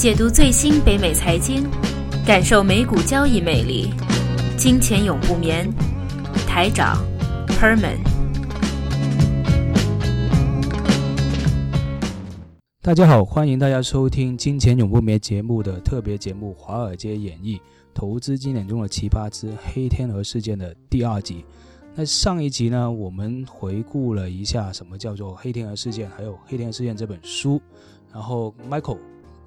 解读最新北美财经，感受美股交易魅力。金钱永不眠，台长 Herman。大家好，欢迎大家收听《金钱永不眠》节目的特别节目《华尔街演绎：投资经典中的奇葩之黑天鹅事件》的第二集。那上一集呢，我们回顾了一下什么叫做黑天鹅事件，还有《黑天鹅事件》这本书。然后 Michael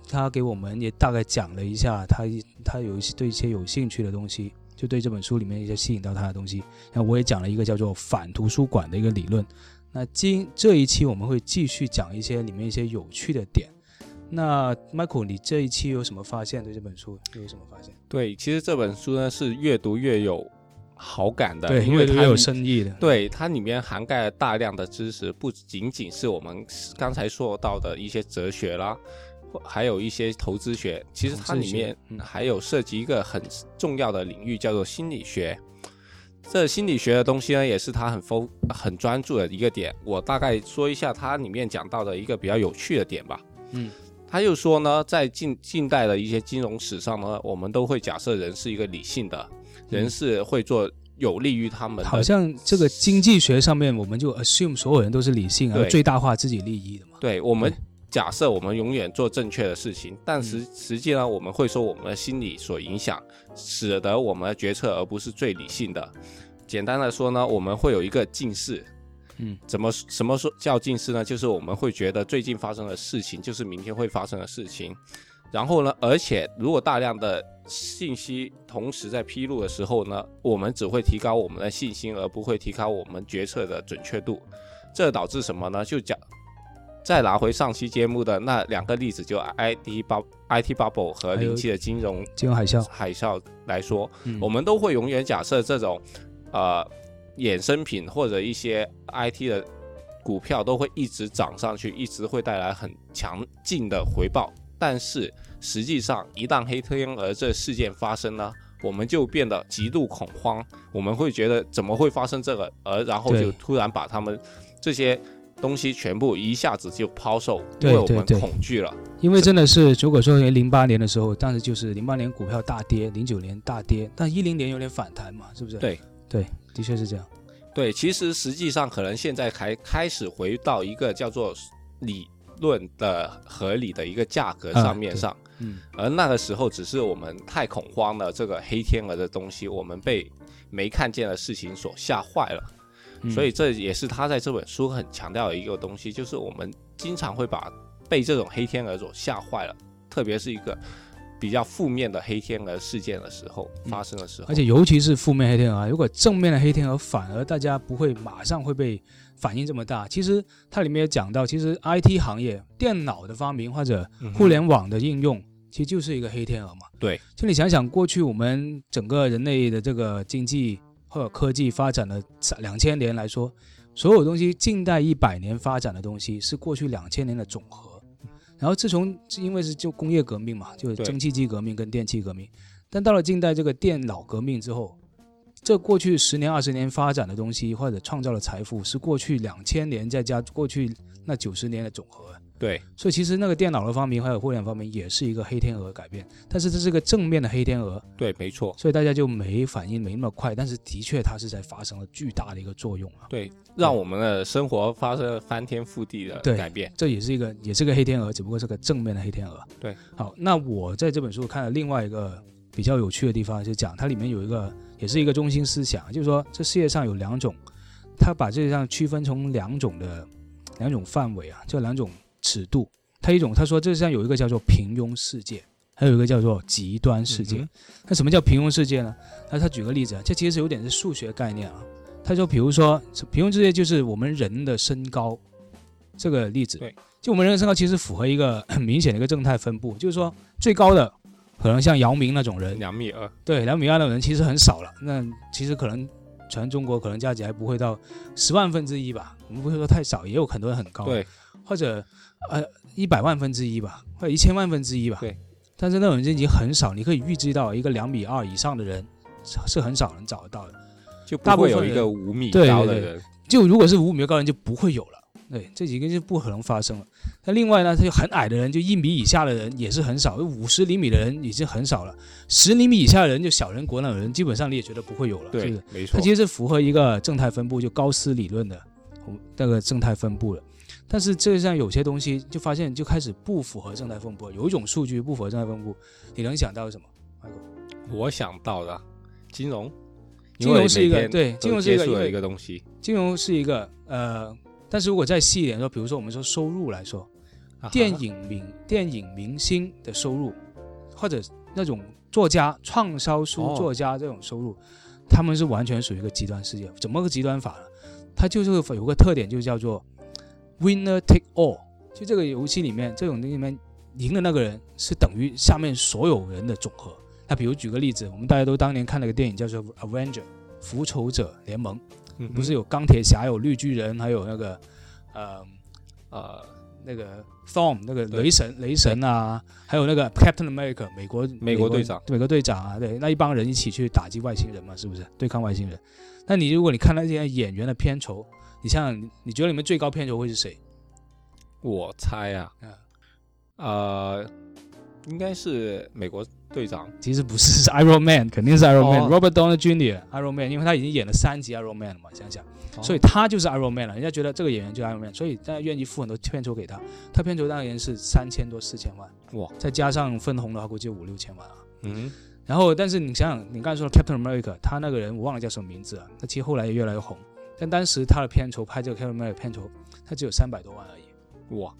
他给我们也大概讲了一下，他他有一些对一些有兴趣的东西，就对这本书里面一些吸引到他的东西。那我也讲了一个叫做反图书馆的一个理论。那今这一期我们会继续讲一些里面一些有趣的点。那 Michael，你这一期有什么发现？对这本书有什么发现？对，其实这本书呢是越读越有。好感的，对，因为它有深意的，对它里面涵盖了大量的知识，不仅仅是我们刚才说到的一些哲学啦，还有一些投资学，其实它里面还有涉及一个很重要的领域，叫做心理学。这心理学的东西呢，也是他很 f 很专注的一个点。我大概说一下它里面讲到的一个比较有趣的点吧。嗯，他又说呢，在近近代的一些金融史上呢，我们都会假设人是一个理性的。人是会做有利于他们，好像这个经济学上面，我们就 assume 所有人都是理性，而最大化自己利益的嘛。对，我们假设我们永远做正确的事情，但实实际呢，我们会受我们的心理所影响，使得我们的决策而不是最理性的。简单的说呢，我们会有一个近视。嗯，怎么什么说叫近视呢？就是我们会觉得最近发生的事情就是明天会发生的事情。然后呢？而且如果大量的信息同时在披露的时候呢，我们只会提高我们的信心，而不会提高我们决策的准确度。这导致什么呢？就讲再拿回上期节目的那两个例子，就 I T 包 I T bubble 和零七的金融金融海啸海啸来说，我们都会永远假设这种呃衍生品或者一些 I T 的股票都会一直涨上去，一直会带来很强劲的回报。但是实际上，一旦黑天鹅这事件发生呢，我们就变得极度恐慌。我们会觉得怎么会发生这个？而然后就突然把他们这些东西全部一下子就抛售，因为我们恐惧了。因为真的是，如果说零八年的时候，当时就是零八年股票大跌，零九年大跌，但一零年有点反弹嘛，是不是？对对，的确是这样。对，其实实际上可能现在才开始回到一个叫做理。论的合理的一个价格上面上，嗯，而那个时候只是我们太恐慌了，这个黑天鹅的东西，我们被没看见的事情所吓坏了，所以这也是他在这本书很强调的一个东西，就是我们经常会把被这种黑天鹅所吓坏了，特别是一个比较负面的黑天鹅事件的时候发生的时候，而且尤其是负面黑天鹅，如果正面的黑天鹅反而大家不会马上会被。反应这么大，其实它里面也讲到，其实 IT 行业电脑的发明或者互联网的应用，其实就是一个黑天鹅嘛。对，就你想想，过去我们整个人类的这个经济或者科技发展的两千年来说，所有东西近代一百年发展的东西是过去两千年的总和。然后自从因为是就工业革命嘛，就是蒸汽机革命跟电气革命，但到了近代这个电脑革命之后。这过去十年、二十年发展的东西，或者创造的财富，是过去两千年再加过去那九十年的总和。对，所以其实那个电脑的发明还有互联网发明也是一个黑天鹅改变，但是这是个正面的黑天鹅。对，没错。所以大家就没反应没那么快，但是的确它是在发生了巨大的一个作用啊。对，让我们的生活发生了翻天覆地的改变。这也是一个也是个黑天鹅，只不过是个正面的黑天鹅。对，好，那我在这本书看了另外一个比较有趣的地方，就讲它里面有一个。也是一个中心思想，就是说这世界上有两种，他把这上区分成两种的两种范围啊，这两种尺度。他一种他说这世上有一个叫做平庸世界，还有一个叫做极端世界。那什么叫平庸世界呢？那他举个例子啊，这其实有点是数学概念啊。他说，比如说平庸世界就是我们人的身高这个例子。对，就我们人的身高其实符合一个很 明显的一个正态分布，就是说最高的。可能像姚明那种人，两米二，对，两米二那种人其实很少了。那其实可能全中国可能加起来不会到十万分之一吧，我们不会说太少，也有很多人很高，对，或者呃一百万分之一吧，或者一千万分之一吧，对。但是那种人已经很少，你可以预知到一个两米二以上的人是很少能找得到的，就大部分有一个五米高的人，就如果是五米高的人就不会有了。对，这几个就不可能发生了。那另外呢，他就很矮的人，就一米以下的人也是很少，五十厘米的人已经很少了，十厘米以下的人就小人国那种人，基本上你也觉得不会有了，是对不是？，没错它，其实是符合一个正态分布，就高斯理论的那个正态分布的。但是这上有些东西就发现就开始不符合正态分布，有一种数据不符合正态分布，你能想到什么？我想到的金融，金融是一个对金融是一个一个东西，金融是一个呃，但是如果再细一点说，比如说我们说收入来说，啊电影明电影明星的收入，或者那种作家畅销书哦作家这种收入，他们是完全属于一个极端世界。怎么个极端法呢？它就是有个特点，就叫做 winner take all。就这个游戏里面，这种里面赢的那个人是等于下面所有人的总和。那比如举个例子，我们大家都当年看了个电影叫做《Avenger》复仇者联盟，嗯不是有钢铁侠、有绿巨人，还有那个呃呃那个 Thor 那个雷神雷神啊，还有那个 Captain America 美国美国队长。美国队长啊，对，那一帮人一起去打击外星人嘛，是不是？对抗外星人？那你如果你看那些演员的片酬，你想想，你你觉得里面最高片酬会是谁？我猜啊，啊呃，应该是美国队长，其实不是，是 Iron Man，肯定是 Iron 哦。Man，Robert Downey Jr.，Iron Man，因为他已经演了三集 Iron Man 了嘛，想想，哦。所以他就是 Iron Man 了，人家觉得这个演员就是 Iron Man，所以大家愿意付很多片酬给他，他片酬当年是三千多四千万，哇，再加上分红的话，估计有五六千万啊。嗯，然后，但是你想想，你刚才说的 Captain America，他那个人我忘了叫什么名字了，他其实后来也越来越红，但当时他的片酬拍这个 Captain America 片酬，他只有三百多万而已，哇，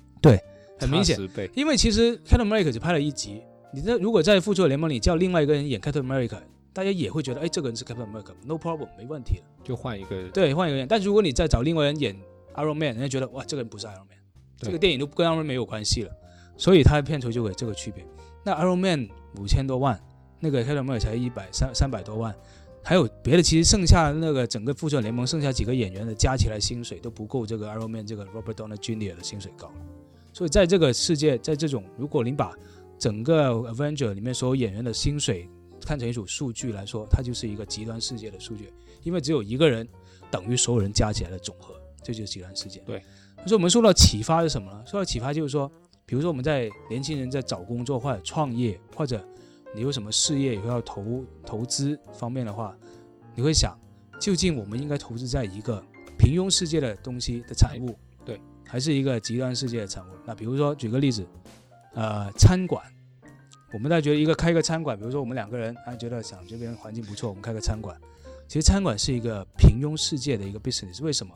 很明显因为其实 Captain America 只拍了一集，你这如果在复仇者联盟里叫另外一个人演 Captain America，大家也会觉得，哎，这个人是 Captain America，no problem，没问题了。就换一个，对，换一个人。但如果你再找另外一个人演 Iron Man，人家觉得哇，这个人不是 Iron Man，这个电影都跟 Iron Man 没有关系了，所以他的片酬就有这个区别。那 Iron Man 五千多万，那个 Captain America 才一百三三百多万，还有别的，其实剩下那个整个复仇者联盟剩下几个演员的加起来薪水都不够这个 Iron Man 这个 Robert Downey Jr. 的薪水高了。所以在这个世界，在这种如果您把整个 Avenger 里面所有演员的薪水看成一组数据来说，它就是一个极端世界的数据，因为只有一个人等于所有人加起来的总和，这就是极端世界。对，所以我们受到启发是什么呢？受到启发就是说，比如说我们在年轻人在找工作或者创业，或者你有什么事业以后要投投资方面的话，你会想，究竟我们应该投资在一个平庸世界的东西的产物，对，还是一个极端世界的产物？那比如说举个例子，呃，餐馆。我们大家觉得一个开一个餐馆，比如说我们两个人啊，觉得想这边环境不错，我们开个餐馆。其实餐馆是一个平庸世界的一个 business，为什么？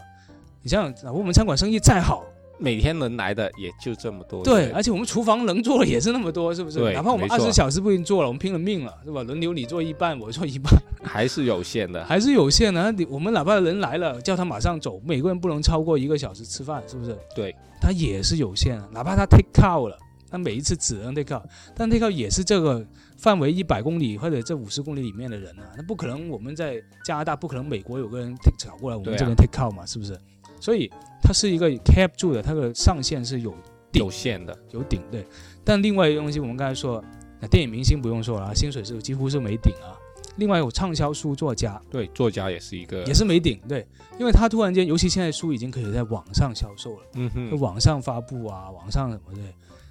你想想，我们餐馆生意再好，每天能来的也就这么多，对，而且我们厨房能做的也是那么多，是不是？哪怕我们二十小时不一定做了，我们拼了命了，是吧？轮流你做一半，我做一半，还是有限的，还是有限的。那你我们哪怕人来了，叫他马上走，每个人不能超过一个小时吃饭，是不是？对，他也是有限的。哪怕他 take out 了，他每一次只能 take out，但 take out 也是这个范围一百公里或者这五十公里里面的人啊，那不可能我们在加拿大，不可能美国有个人 take 跑过来，我们这边 take out 嘛，是不是？所以它是一个 cap 住的，它的上限是有顶有限的，有顶对，但另外一个东西，我们刚才说，那电影明星不用说了啊，薪水是几乎是没顶啊。另外有畅销书作家对，作家也是一个，也是没顶，对，因为他突然间，尤其现在书已经可以在网上销售了，嗯哼，就网上发布啊，网上什么的，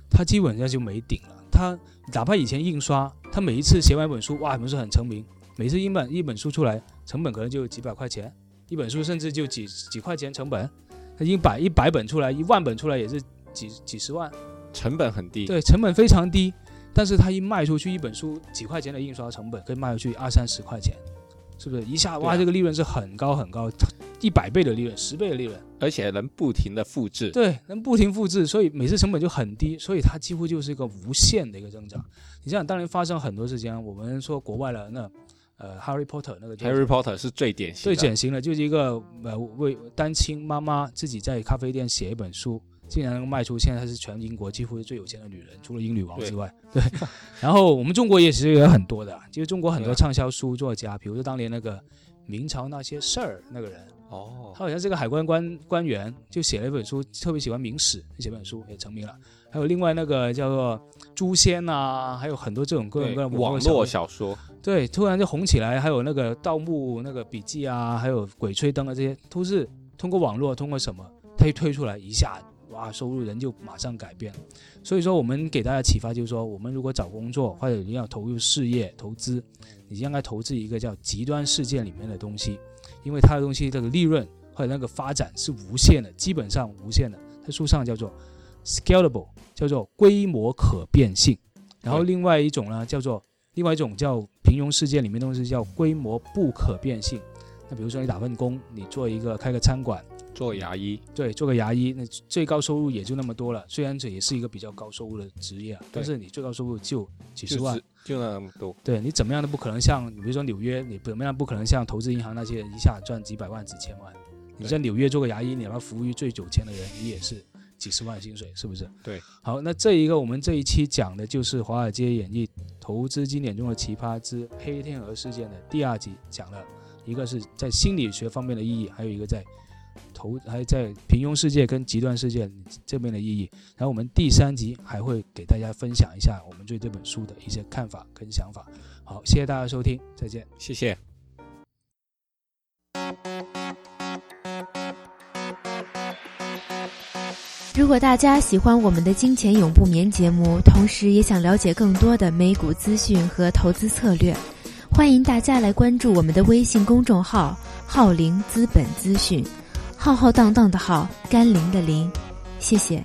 他基本上就没顶了。他哪怕以前印刷，他每一次写完一本书，哇，不是很成名，每次印本一本书出来，成本可能就几百块钱，一本书甚至就几几块钱成本，他一百一百本出来，一万本出来也是几几十万。成本很低，对，成本非常低，但是他一卖出去一本书几块钱的印刷成本，可以卖出去二三十块钱，是不是？一下哇，啊这个利润是很高很高，一百倍的利润，十倍的利润，而且能不停的复制，对，能不停复制，所以每次成本就很低，所以它几乎就是一个无限的一个增长。你想想，当年发生很多事情啊，我们说国外的那呃《Harry Potter》那个就是 Harry Potter 是最典型的，最典型的就是一个呃为单亲妈妈自己在咖啡店写一本书，竟然能卖出，现在她是全英国几乎是最有钱的女人，除了英女王之外，对。然后我们中国也其实也有很多的啊，其实中国很多畅销书作家，比如说当年那个明朝那些事儿那个人，哦他，好像是个海关官官员，就写了一本书，特别喜欢明史，写本书也成名了。还有另外那个叫做诛仙啊，还有很多这种各种各样的网络小说，对，突然就红起来，还有那个盗墓那个笔记啊，还有鬼吹灯啊，这些都是通过网络，通过什么它一推出来一下，哇，收入人就马上改变了。所以说，我们给大家启发就是说，我们如果找工作或者你要投入事业投资，你应该投资一个叫极端事件里面的东西，因为它的东西这个利润或者那个发展是无限的，基本上无限的。它书上叫做 scalable，叫做规模可变性。然后另外一种呢，叫做另外一种叫平庸世界里面东西叫规模不可变性。那比如说你打份工，你做一个开个餐馆。做牙医，对，做个牙医，那最高收入也就那么多了。虽然这也是一个比较高收入的职业，但是你最高收入就几十万，就那么多。对你怎么样都不可能像，比如说纽约，你怎么样不可能像投资银行那些一下赚几百万、几千万。你在纽约做个牙医，你要服务于最有钱的人，你也是几十万薪水，是不是？对。好，那这一个我们这一期讲的就是《华尔街演绎投资经典中的奇葩之黑天鹅事件》的第二集，讲了一个是在心理学方面的意义，还有一个在。投还在平庸世界跟极端世界这边的意义，然后我们第三集还会给大家分享一下我们对这本书的一些看法跟想法。好，谢谢大家收听，再见，谢谢。如果大家喜欢我们的金钱永不眠节目，同时也想了解更多的美股资讯和投资策略，欢迎大家来关注我们的微信公众号“浩林资本资讯”。浩浩荡荡的浩，甘霖的林，谢谢。